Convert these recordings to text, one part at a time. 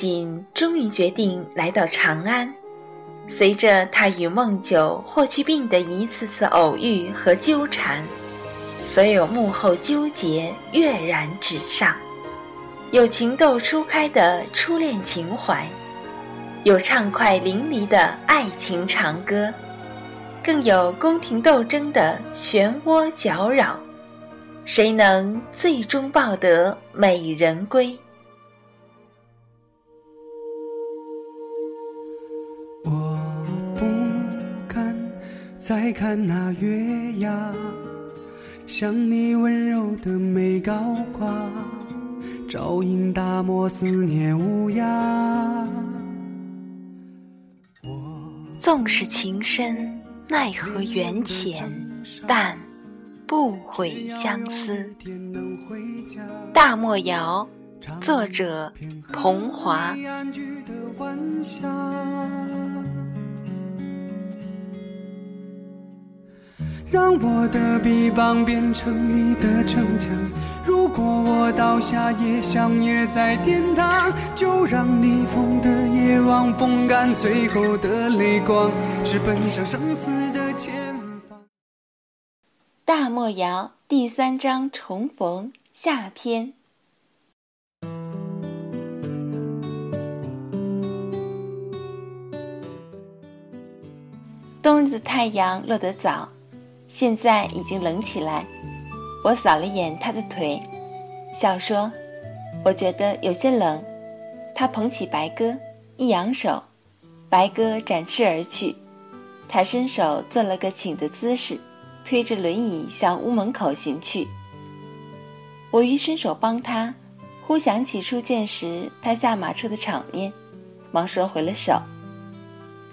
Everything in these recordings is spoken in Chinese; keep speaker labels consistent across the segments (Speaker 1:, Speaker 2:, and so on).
Speaker 1: 锦终于决定来到长安。随着他与孟九、霍去病的一次次偶遇和纠缠，所有幕后纠结跃然纸上。有情窦初开的初恋情怀，有畅快淋漓的爱情长歌，更有宫廷斗争的漩涡搅扰。谁能最终抱得美人归？
Speaker 2: 再看那月牙，像你温柔的眉高挂，照映大漠思念无涯。
Speaker 1: 纵使情深，奈何缘浅，但不悔相思。大漠谣，作者：桐华。
Speaker 2: 让我的臂膀变成你的城墙。如果我倒下也相约在天堂，就让逆风的夜望风干最后的泪光，是奔向生死的前方。
Speaker 1: 大漠谣第三章重逢下篇。冬日的太阳落得早。现在已经冷起来，我扫了眼他的腿，笑说：“我觉得有些冷。”他捧起白鸽，一扬手，白鸽展翅而去。他伸手做了个请的姿势，推着轮椅向屋门口行去。我欲伸手帮他，忽想起初见时他下马车的场面，忙收回了手。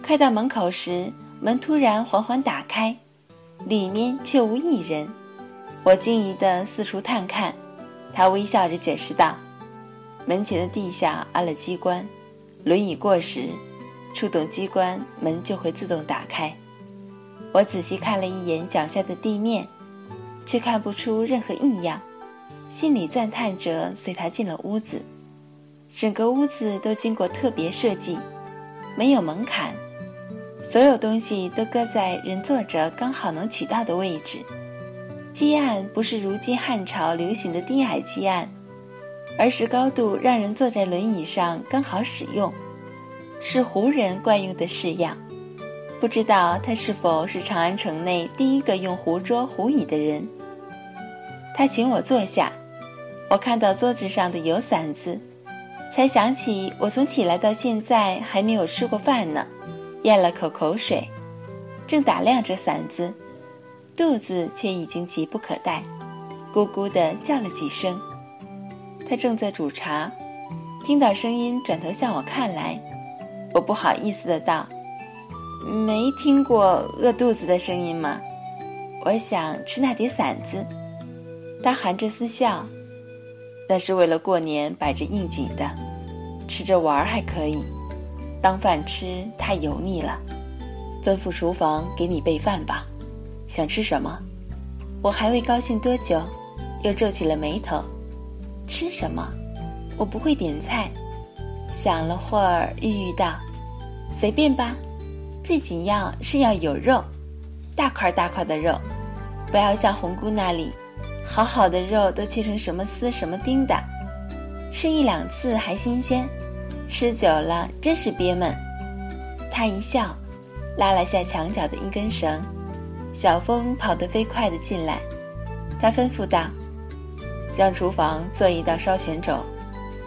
Speaker 1: 快到门口时，门突然缓缓打开。里面却无一人，我惊疑地四处探看，他微笑着解释道：“门前的地下安了机关，轮椅过时，触动机关，门就会自动打开。”我仔细看了一眼脚下的地面，却看不出任何异样，心里赞叹着，随他进了屋子。整个屋子都经过特别设计，没有门槛。所有东西都搁在人坐着刚好能取到的位置。基案不是如今汉朝流行的低矮基案，而是高度让人坐在轮椅上刚好使用，是胡人惯用的式样。不知道他是否是长安城内第一个用胡桌胡椅的人。他请我坐下，我看到桌子上的油伞子，才想起我从起来到现在还没有吃过饭呢。咽了口口水，正打量着伞子，肚子却已经急不可待，咕咕地叫了几声。他正在煮茶，听到声音转头向我看来，我不好意思的道：“没听过饿肚子的声音吗？我想吃那碟馓子。”他含着丝笑：“那是为了过年摆着应景的，吃着玩还可以。”当饭吃太油腻了，吩咐厨房给你备饭吧。想吃什么？我还未高兴多久，又皱起了眉头。吃什么？我不会点菜。想了会儿，郁郁道：“随便吧，最紧要是要有肉，大块大块的肉，不要像红姑那里，好好的肉都切成什么丝什么丁的，吃一两次还新鲜。”吃久了真是憋闷，他一笑，拉了下墙角的一根绳，小风跑得飞快地进来。他吩咐道：“让厨房做一道烧全肘，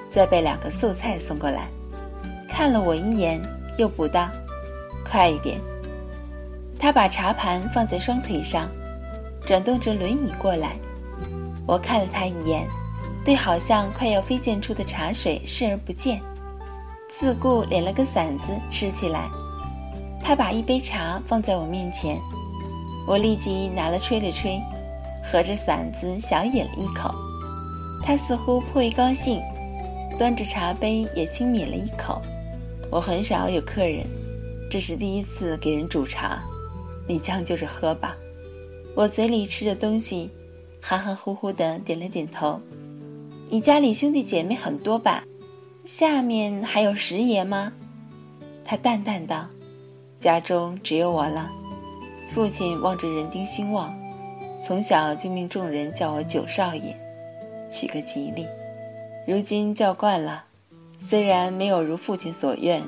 Speaker 1: 再备两个素菜送过来。”看了我一眼，又补道：“快一点。他把茶盘放在双腿上，转动着轮椅过来。我看了他一眼，对好像快要飞溅出的茶水视而不见，自顾敛了个嗓子吃起来。他把一杯茶放在我面前，我立即拿了吹了吹，合着嗓子小饮了一口。他似乎颇为高兴，端着茶杯也轻抿了一口。我很少有客人，这是第一次给人煮茶。你将就着喝吧，我嘴里吃着东西，含含糊糊的点了点头。你家里兄弟姐妹很多吧？下面还有十爷吗？他淡淡道：“家中只有我了。”父亲望着人丁兴旺，从小就命众人叫我九少爷，取个吉利。如今叫惯了，虽然没有如父亲所愿，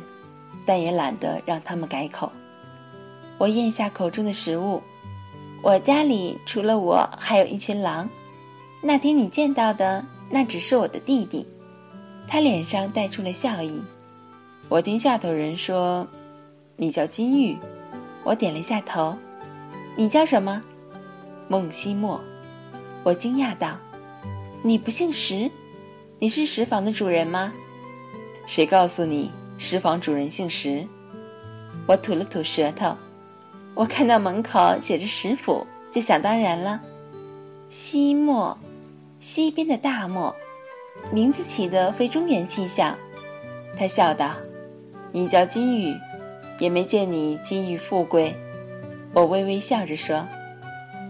Speaker 1: 但也懒得让他们改口。我咽下口中的食物。我家里除了我，还有一群狼。那天你见到的，那只是我的弟弟。他脸上带出了笑意。我听下头人说，你叫金玉。我点了下头。你叫什么？孟西莫。我惊讶道：“你不姓石？你是石房的主人吗？”谁告诉你石房主人姓石？我吐了吐舌头。我看到门口写着“石府”，就想当然了。西莫，西边的大漠，名字起得非中原气象。他笑道：“你叫金玉，也没见你金玉富贵。”我微微笑着说：“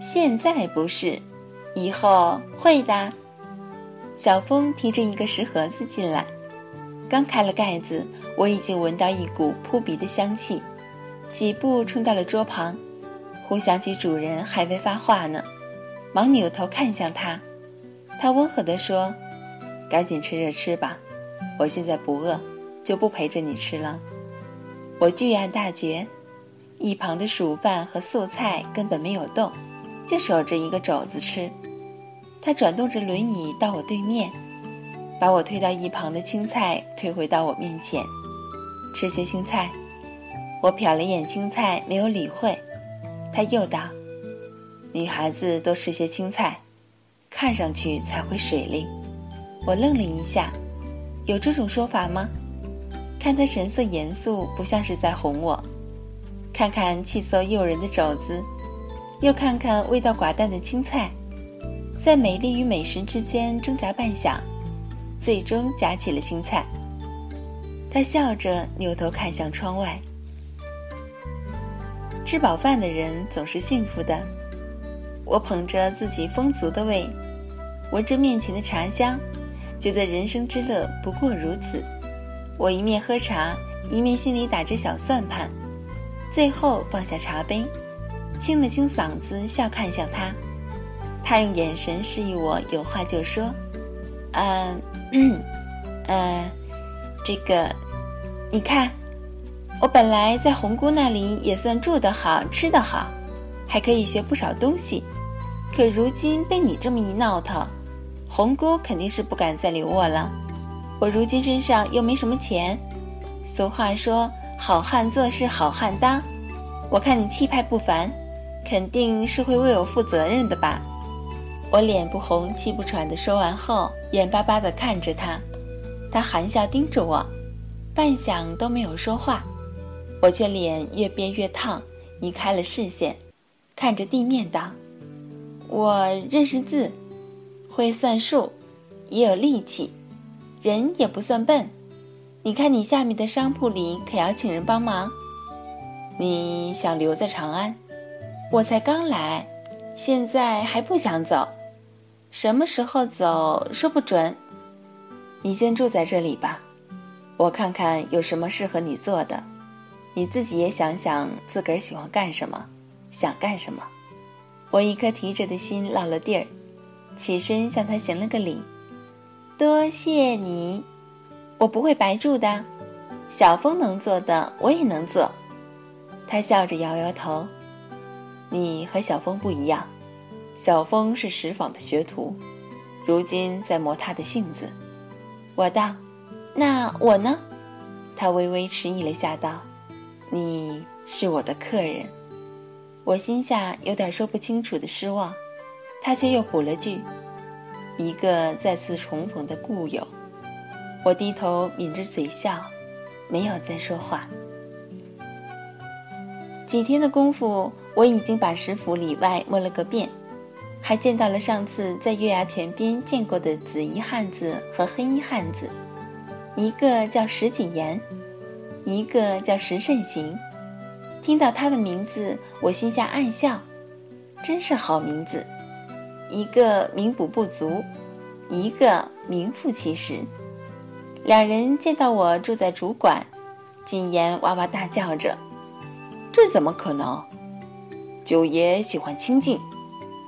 Speaker 1: 现在不是，以后会的。”小峰提着一个石盒子进来，刚开了盖子，我已经闻到一股扑鼻的香气。几步冲到了桌旁，忽想起主人还未发话呢，忙扭头看向他。他温和地说：“赶紧吃着吃吧，我现在不饿，就不陪着你吃了。”我巨案大绝，一旁的薯饭和素菜根本没有动，就守着一个肘子吃。他转动着轮椅到我对面，把我推到一旁的青菜推回到我面前，吃些青菜。我瞟了眼青菜，没有理会。他又道：“女孩子多吃些青菜，看上去才会水灵。”我愣了一下，有这种说法吗？看他神色严肃，不像是在哄我。看看气色诱人的肘子，又看看味道寡淡的青菜，在美丽与美食之间挣扎半晌，最终夹起了青菜。他笑着扭头看向窗外。吃饱饭的人总是幸福的。我捧着自己丰足的胃，闻着面前的茶香，觉得人生之乐不过如此。我一面喝茶，一面心里打着小算盘。最后放下茶杯，清了清嗓子，笑看向他。他用眼神示意我有话就说：“嗯，嗯，这个，你看。”我本来在红姑那里也算住得好、吃得好，还可以学不少东西。可如今被你这么一闹腾，红姑肯定是不敢再留我了。我如今身上又没什么钱，俗话说“好汉做事好汉当”，我看你气派不凡，肯定是会为我负责任的吧？我脸不红气不喘的说完后，眼巴巴地看着他，他含笑盯着我，半晌都没有说话。我却脸越变越烫，移开了视线，看着地面道：“我认识字，会算数，也有力气，人也不算笨。你看你下面的商铺里可要请人帮忙？你想留在长安？我才刚来，现在还不想走。什么时候走说不准。你先住在这里吧，我看看有什么适合你做的。”你自己也想想，自个儿喜欢干什么，想干什么。我一颗提着的心落了地儿，起身向他行了个礼，多谢你。我不会白住的，小峰能做的我也能做。他笑着摇摇头，你和小峰不一样，小峰是石坊的学徒，如今在磨他的性子。我道，那我呢？他微微迟疑了下，道。你是我的客人。我心下有点说不清楚的失望，他却又补了句：“一个再次重逢的故友。”我低头抿着嘴笑，没有再说话。几天的功夫，我已经把石府里外摸了个遍，还见到了上次在月牙泉边见过的紫衣汉子和黑衣汉子，一个叫石景言，一个叫石慎行。听到他们名字，我心下暗笑，真是好名字，一个名补不足，一个名副其实。两人见到我住在主馆，谨言哇哇大叫着：“这怎么可能？九爷喜欢清静，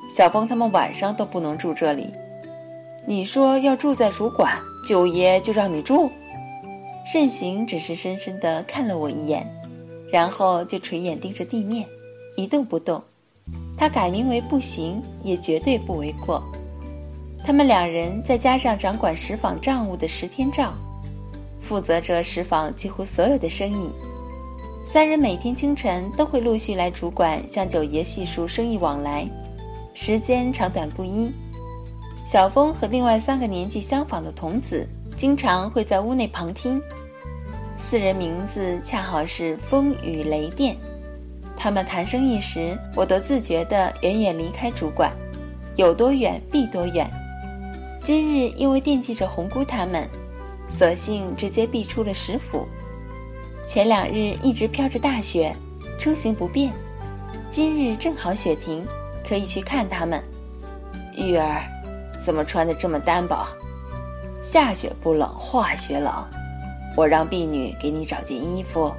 Speaker 1: 小峰他们晚上都不能住这里。你说要住在主馆，九爷就让你住？”慎行只是深深地看了我一眼。然后就垂眼盯着地面，一动不动。他改名为不行，也绝对不为过。他们两人再加上掌管石坊账务的石天照，负责着石坊几乎所有的生意。三人每天清晨都会陆续来主管向九爷细数生意往来，时间长短不一。小峰和另外三个年纪相仿的童子，经常会在屋内旁听。四人名字恰好是风雨雷电，他们谈生意时，我都自觉地远远离开主管，有多远必多远。今日因为惦记着红姑他们，索性直接避出了石府。前两日一直飘着大雪，出行不便，今日正好雪停，可以去看他们。玉儿，怎么穿得这么单薄？下雪不冷，化雪冷。我让婢女给你找件衣服。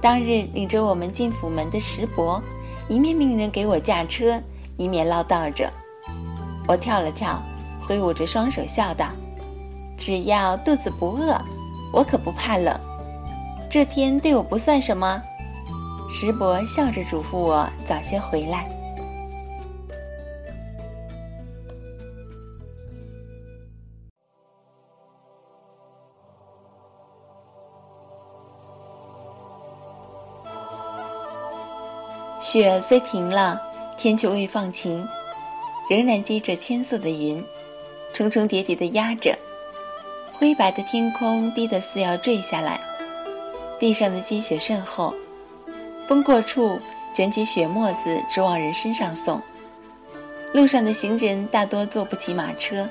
Speaker 1: 当日领着我们进府门的石伯，一面命人给我驾车，一面唠叨着。我跳了跳，挥舞着双手笑道：“只要肚子不饿，我可不怕冷。这天对我不算什么。”石伯笑着嘱咐我早些回来。雪虽停了，天却未放晴，仍然积着千色的云，重重叠叠地压着。灰白的天空低得似要坠下来，地上的积雪甚厚，风过处卷起雪沫子直往人身上送。路上的行人大多坐不起马车，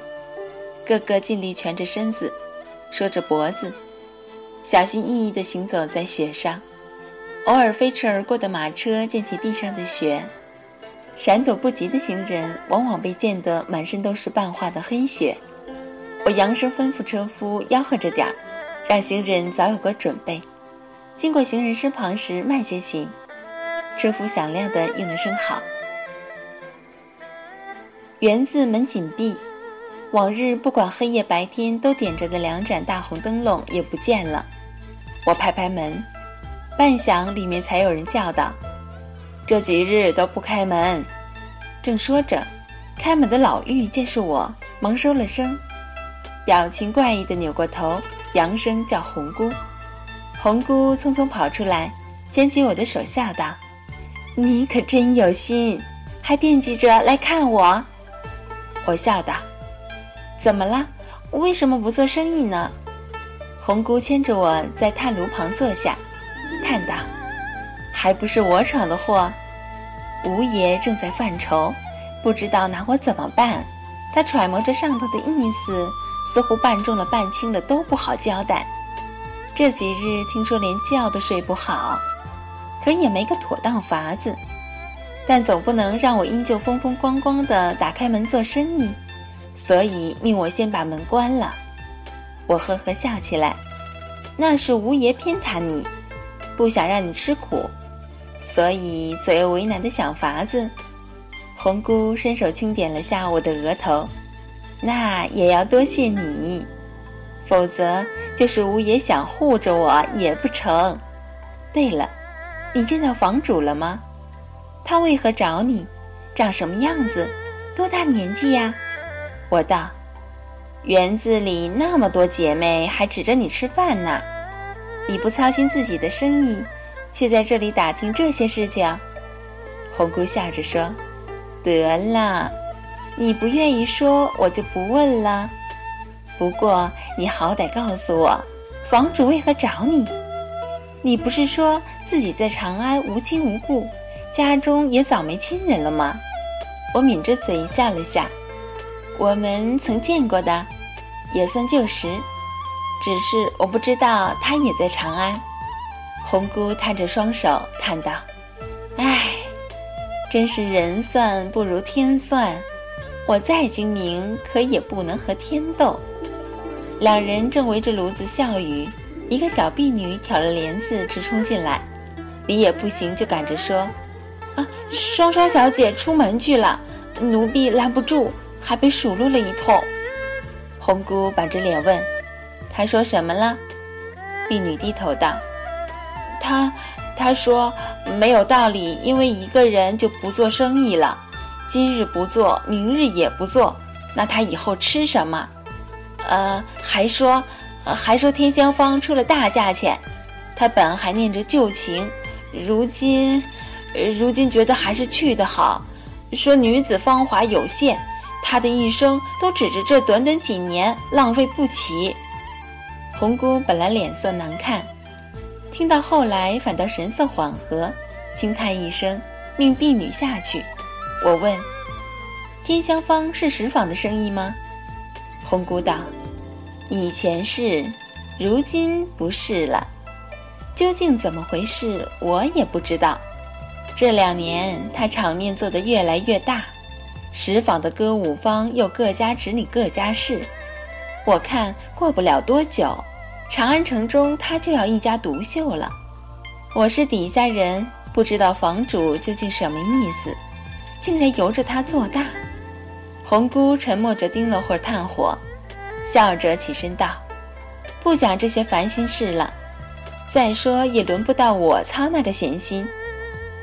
Speaker 1: 个个尽力蜷着身子，缩着脖子，小心翼翼地行走在雪上。偶尔飞驰而过的马车溅起地上的雪，闪躲不及的行人往往被溅得满身都是半化的黑雪。我扬声吩咐车夫吆喝着点儿，让行人早有个准备。经过行人身旁时慢些行。车夫响亮地应了声好。园子门紧闭，往日不管黑夜白天都点着的两盏大红灯笼也不见了。我拍拍门。半晌，里面才有人叫道：“这几日都不开门。”正说着，开门的老妪见是我，忙收了声，表情怪异的扭过头，扬声叫红姑。红姑匆匆跑出来，牵起我的手，笑道：“你可真有心，还惦记着来看我。”我笑道：“怎么了？为什么不做生意呢？”红姑牵着我在炭炉旁坐下。叹道：“还不是我闯的祸。”吴爷正在犯愁，不知道拿我怎么办。他揣摩着上头的意思，似乎半中了半轻了都不好交代。这几日听说连觉都睡不好，可也没个妥当法子。但总不能让我依旧风风光光的打开门做生意，所以命我先把门关了。我呵呵笑起来，那是吴爷偏袒你。不想让你吃苦，所以左右为难的想法子。红姑伸手轻点了下我的额头，那也要多谢你，否则就是吴爷想护着我也不成。对了，你见到房主了吗？他为何找你？长什么样子？多大年纪呀？我道，园子里那么多姐妹，还指着你吃饭呢。你不操心自己的生意，却在这里打听这些事情？”红姑笑着说：“得了，你不愿意说，我就不问了。不过你好歹告诉我，房主为何找你？你不是说自己在长安无亲无故，家中也早没亲人了吗？”我抿着嘴笑了下。我们曾见过的，也算旧识。只是我不知道他也在长安。红姑摊着双手叹道：“唉。”真是人算不如天算，我再精明，可也不能和天斗。两人正围着炉子笑语，一个小婢女挑了帘子直冲进来，理也不行就赶着说：“啊，双双小姐出门去了，奴婢拦不住，还被数落了一通。”红姑板着脸问：“她说什么了？”婢女低头道：“他。”他说：“没有道理，因为一个人就不做生意了，今日不做，明日也不做，那他以后吃什么？呃，还说，还说天香坊出了大价钱，他本还念着旧情，如今，如今觉得还是去的好。说女子芳华有限，他的一生都指着这短短几年浪费不起。”红姑本来脸色难看。听到后来，反倒神色缓和，轻叹一声，命婢女下去。我问：“天香坊是石坊的生意吗？”红姑道：“以前是，如今不是了。究竟怎么回事，我也不知道。这两年他场面做得越来越大，石坊的歌舞坊又各家指你各家事，我看过不了多久。”长安城中，他就要一家独秀了。我是底下人，不知道房主究竟什么意思，竟然由着他做大。红姑沉默着盯了会儿炭火，笑着起身道：“不讲这些烦心事了。再说也轮不到我操那个闲心。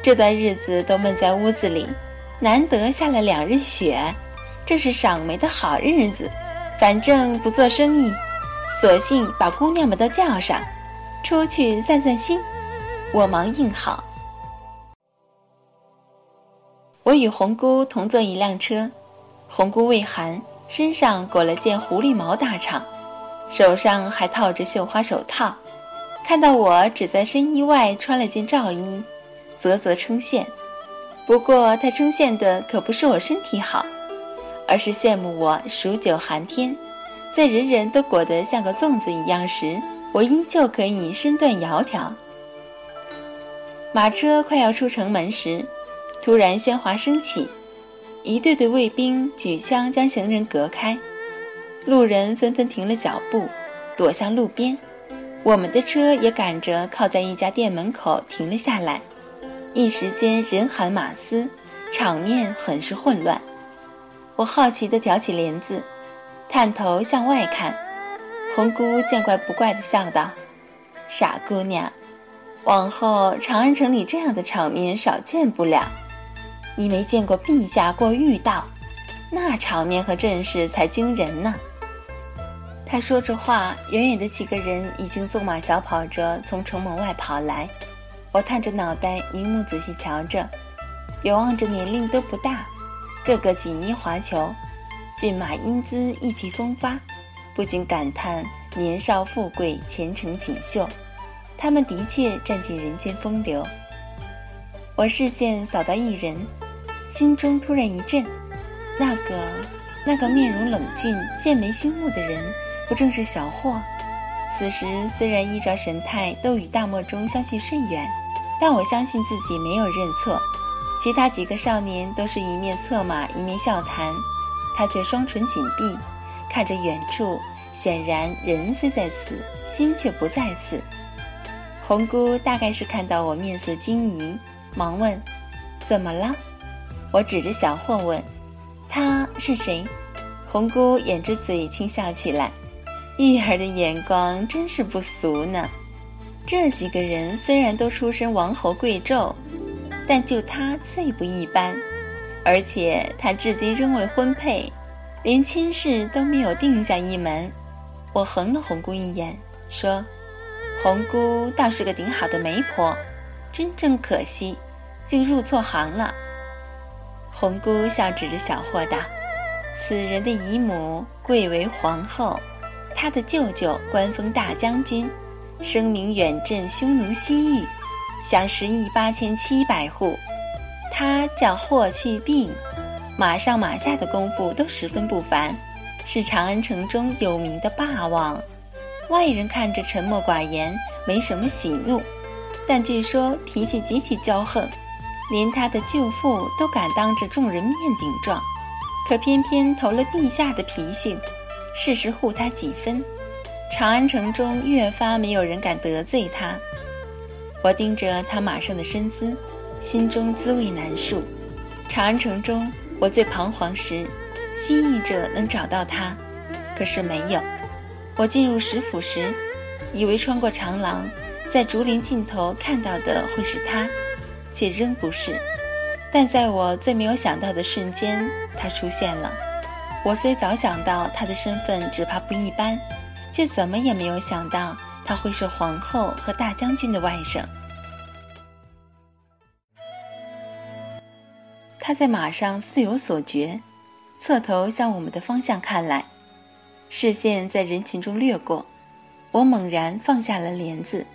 Speaker 1: 这段日子都闷在屋子里，难得下了两日雪，这是赏梅的好日子。反正不做生意。”索性把姑娘们都叫上，出去散散心。我忙应好。我与红姑同坐一辆车，红姑畏寒，身上裹了件狐狸毛大氅，手上还套着绣花手套。看到我只在身衣外穿了件罩衣，啧啧称羡。不过他称羡的可不是我身体好，而是羡慕我数九寒天。在人人都裹得像个粽子一样时，我依旧可以身段窈窕。马车快要出城门时，突然喧哗声起，一队队卫兵举枪将行人隔开，路人纷纷停了脚步，躲向路边。我们的车也赶着靠在一家店门口停了下来，一时间人喊马嘶，场面很是混乱。我好奇地挑起帘子。探头向外看，红姑见怪不怪地笑道：“傻姑娘，往后长安城里这样的场面少见不了。你没见过陛下过御道，那场面和阵势才惊人呢。”他说着话，远远的几个人已经纵马小跑着从城门外跑来。我探着脑袋，凝目仔细瞧着，远望着年龄都不大，个个锦衣华裘。骏马英姿意气风发，不禁感叹年少富贵、前程锦绣。他们的确占尽人间风流。我视线扫到一人，心中突然一震。那个那个面容冷峻、剑眉星目的人，不正是小霍？此时虽然衣着神态都与大漠中相去甚远，但我相信自己没有认错。其他几个少年都是一面策马，一面笑谈。他却双唇紧闭，看着远处，显然人虽在此，心却不在此。红姑大概是看到我面色惊疑，忙问：“怎么了？”我指着小霍问：“他是谁？”红姑掩着嘴轻笑起来，玉儿的眼光真是不俗呢。这几个人虽然都出身王侯贵胄，但就他最不一般。而且他至今仍未婚配，连亲事都没有定下一门。我横了红姑一眼，说：“红姑倒是个顶好的媒婆，真正可惜，竟入错行了。红姑笑指着小霍道：“此人的姨母贵为皇后，他的舅舅官封大将军，声名远震匈奴西域，享十亿八千七百户。他叫霍去病，马上马下的功夫都十分不凡，是长安城中有名的霸王。外人看着沉默寡言，没什么喜怒，但据说脾气极其骄横。”连他的舅父都敢当着众人面顶撞，可偏偏投了陛下的脾性，事实护他几分，长安城中越发没有人敢得罪他。我盯着他马上的身姿，心中滋味难述。长安城中，我最彷徨时，心意着能找到他，可是没有。我进入石府时，以为穿过长廊，在竹林尽头看到的会是他。却仍不是，但在我最没有想到的瞬间，他出现了。我虽早想到他的身份只怕不一般，却怎么也没有想到他会是皇后和大将军的外甥。他在马上似有所觉，侧头向我们的方向看来，视线在人群中掠过。我猛然放下了帘子。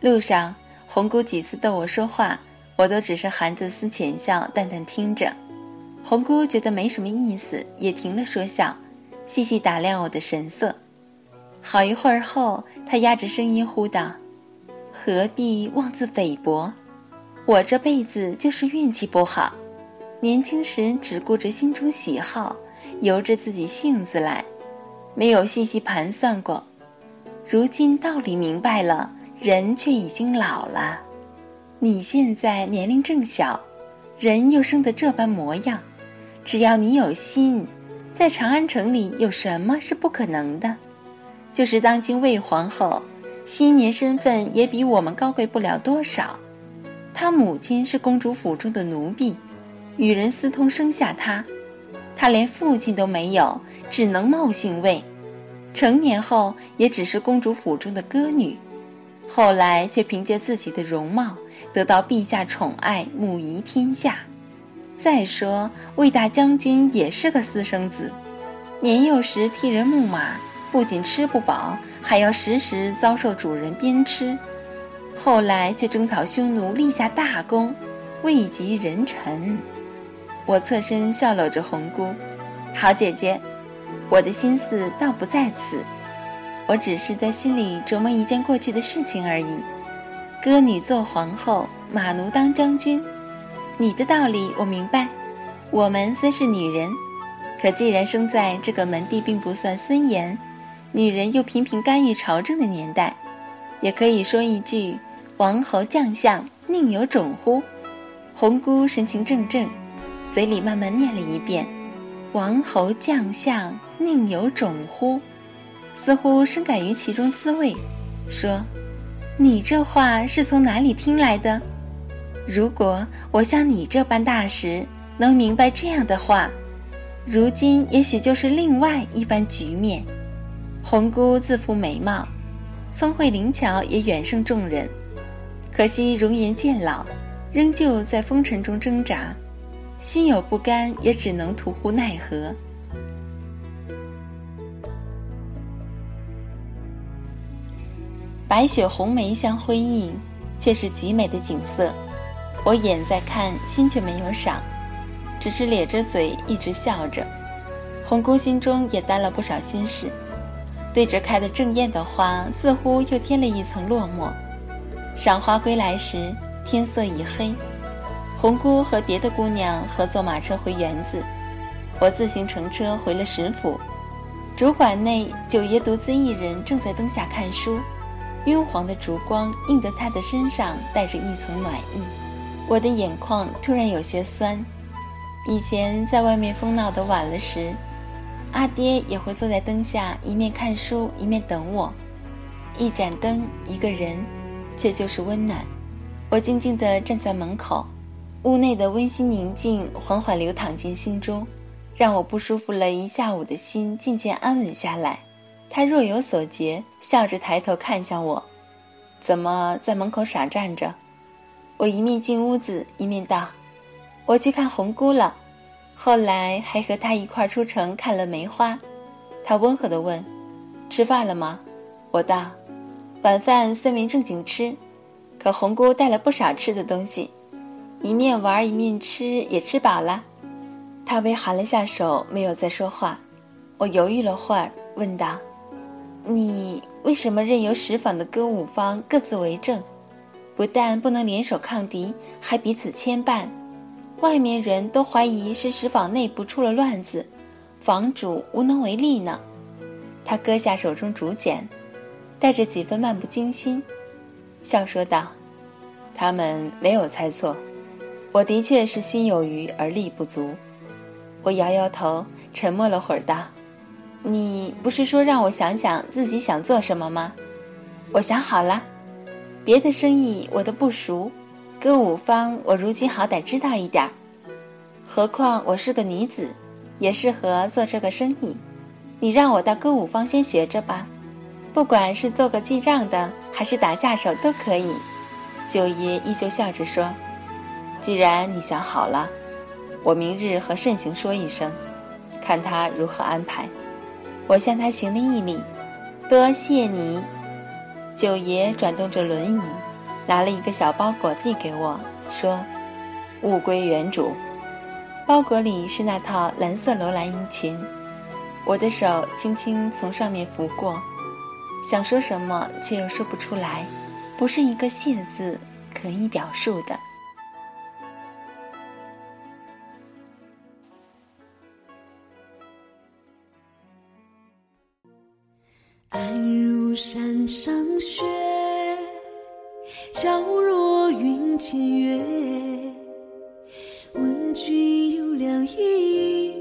Speaker 1: 路上，红姑几次逗我说话。我都只是含着丝浅笑，淡淡听着。红姑觉得没什么意思，也停了说笑，细细打量我的神色。好一会儿后，她压着声音呼道：“何必妄自菲薄？我这辈子就是运气不好，年轻时只顾着心中喜好，由着自己性子来，没有细细盘算过。如今道理明白了，人却已经老了。”你现在年龄正小，人又生得这般模样，只要你有心，在长安城里有什么是不可能的？就是当今魏皇后，新年身份也比我们高贵不了多少。她母亲是公主府中的奴婢，与人私通生下他，他连父亲都没有，只能冒姓魏。成年后也只是公主府中的歌女，后来却凭借自己的容貌。得到陛下宠爱，母仪天下。再说魏大将军也是个私生子，年幼时替人牧马，不仅吃不饱，还要时时遭受主人鞭笞。后来却征讨匈奴，立下大功，位极人臣。我侧身笑搂着红姑，好姐姐，我的心思倒不在此，我只是在心里琢磨一件过去的事情而已。歌女做皇后，马奴当将军，你的道理我明白。我们虽是女人，可既然生在这个门第并不算森严，女人又频频干预朝政的年代，也可以说一句：“王侯将相宁有种乎？”红姑神情怔怔，嘴里慢慢念了一遍：“王侯将相宁有种乎？”似乎深感于其中滋味，说。你这话是从哪里听来的？如果我像你这般大时能明白这样的话，如今也许就是另外一番局面。红姑自负美貌，聪慧灵巧，也远胜众人。可惜容颜渐老，仍旧在风尘中挣扎，心有不甘，也只能徒呼奈何。白雪红梅相辉映，却是极美的景色。我眼在看，心却没有赏，只是咧着嘴一直笑着。红姑心中也担了不少心事，对着开得正艳的花，似乎又添了一层落寞。赏花归来时，天色已黑。红姑和别的姑娘合坐马车回园子，我自行乘车回了石府。主馆内，九爷独自一人正在灯下看书。晕黄的烛光映得他的身上带着一层暖意，我的眼眶突然有些酸。以前在外面疯闹的晚了时，阿爹也会坐在灯下，一面看书一面等我。一盏灯，一个人，却就是温暖。我静静地站在门口，屋内的温馨宁静缓缓流淌进心中，让我不舒服了一下午的心渐渐安稳下来。他若有所觉，笑着抬头看向我：“怎么在门口傻站着？”我一面进屋子，一面道：“我去看红姑了。”后来还和他一块出城看了梅花。他温和地问：“吃饭了吗？”我道：“晚饭虽没正经吃，可红姑带了不少吃的东西，一面玩一面吃，也吃饱了。”他微含了下手，没有再说话。我犹豫了会儿，问道：“你为什么任由石坊的歌舞坊各自为政？”不但不能联手抗敌，还彼此牵绊，外面人都怀疑是石坊内部出了乱子，房主无能为力呢。他割下手中竹简，带着几分漫不经心，笑说道：“他们没有猜错，我的确是心有余而力不足。”我摇摇头，沉默了会儿，道：“你不是说让我想想自己想做什么吗？我想好了。”别的生意我都不熟，歌舞方我如今好歹知道一点儿。何况我是个女子，也适合做这个生意。你让我到歌舞方先学着吧，不管是做个记账的，还是打下手都可以。九爷依旧笑着说：“既然你想好了，我明日和慎行说一声，看他如何安排。”我向他行了一礼，多谢你。九爷转动着轮椅，拿了一个小包裹递给我，说：“物归原主。”包裹里是那套蓝色楼兰衣裙。我的手轻轻从上面拂过，想说什么却又说不出来，不是一个“谢”字可以表述的。
Speaker 3: 山上雪，皎若云间月。问君有两意，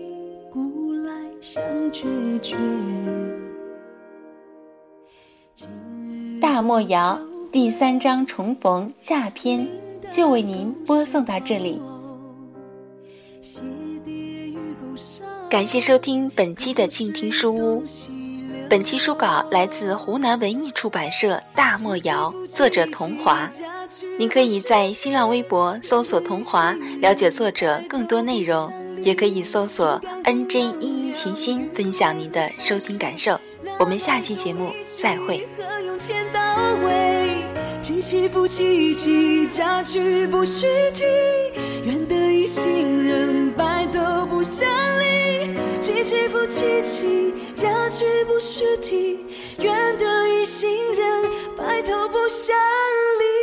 Speaker 3: 古来相决绝。
Speaker 1: 大漠谣第三章重逢下篇就为您播送到这里，感谢收听本期的静听书屋。本期书稿来自湖南文艺出版社《大漠谣》，作者桐华。您可以在新浪微博搜索“桐华”了解作者更多内容，也可以搜索 “nj 一一琴心”分享您的收听感受。我们下期节目再会。起起伏起起，家具不许提，嫁娶不须啼愿得一心人白头不相离。